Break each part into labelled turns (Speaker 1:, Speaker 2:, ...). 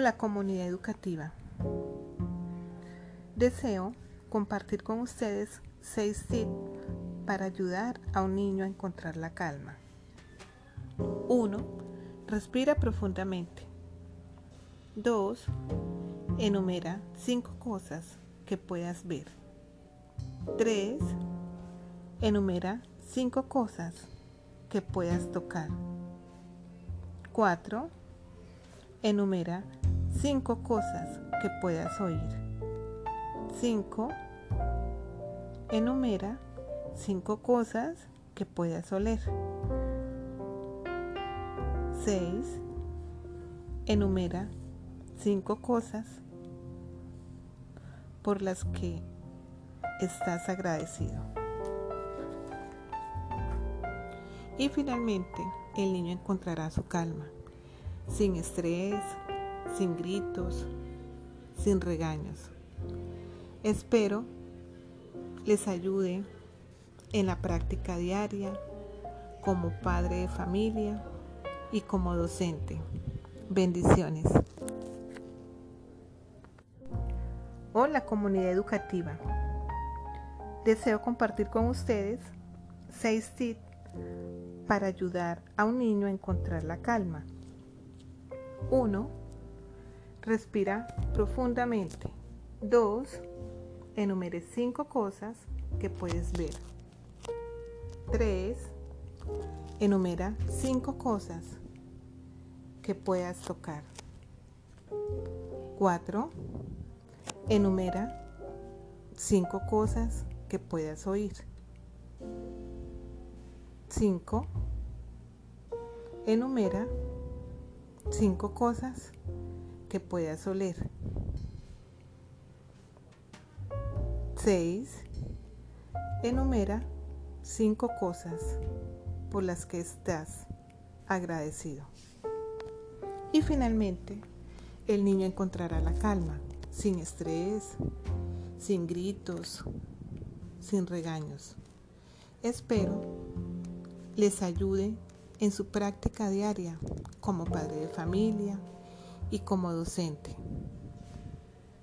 Speaker 1: Hola comunidad educativa. Deseo compartir con ustedes seis tips para ayudar a un niño a encontrar la calma. 1. Respira profundamente. 2. Enumera cinco cosas que puedas ver. 3. Enumera cinco cosas que puedas tocar. 4. Enumera cinco cosas que puedas oír. 5. Enumera cinco cosas que puedas oler. 6. Enumera cinco cosas por las que estás agradecido. Y finalmente, el niño encontrará su calma, sin estrés, sin gritos, sin regaños. Espero les ayude en la práctica diaria, como padre de familia y como docente. Bendiciones. Hola comunidad educativa. Deseo compartir con ustedes seis tips para ayudar a un niño a encontrar la calma. 1. Respira profundamente. 2. Enumere cinco cosas que puedes ver. 3. Enumera cinco cosas que puedas tocar. 4. Enumera cinco cosas que puedas oír. 5. Enumera cinco cosas que puedas oler. 6. Enumera cinco cosas por las que estás agradecido. Y finalmente, el niño encontrará la calma, sin estrés, sin gritos, sin regaños. Espero les ayude en su práctica diaria como padre de familia y como docente.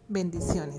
Speaker 1: Bendiciones.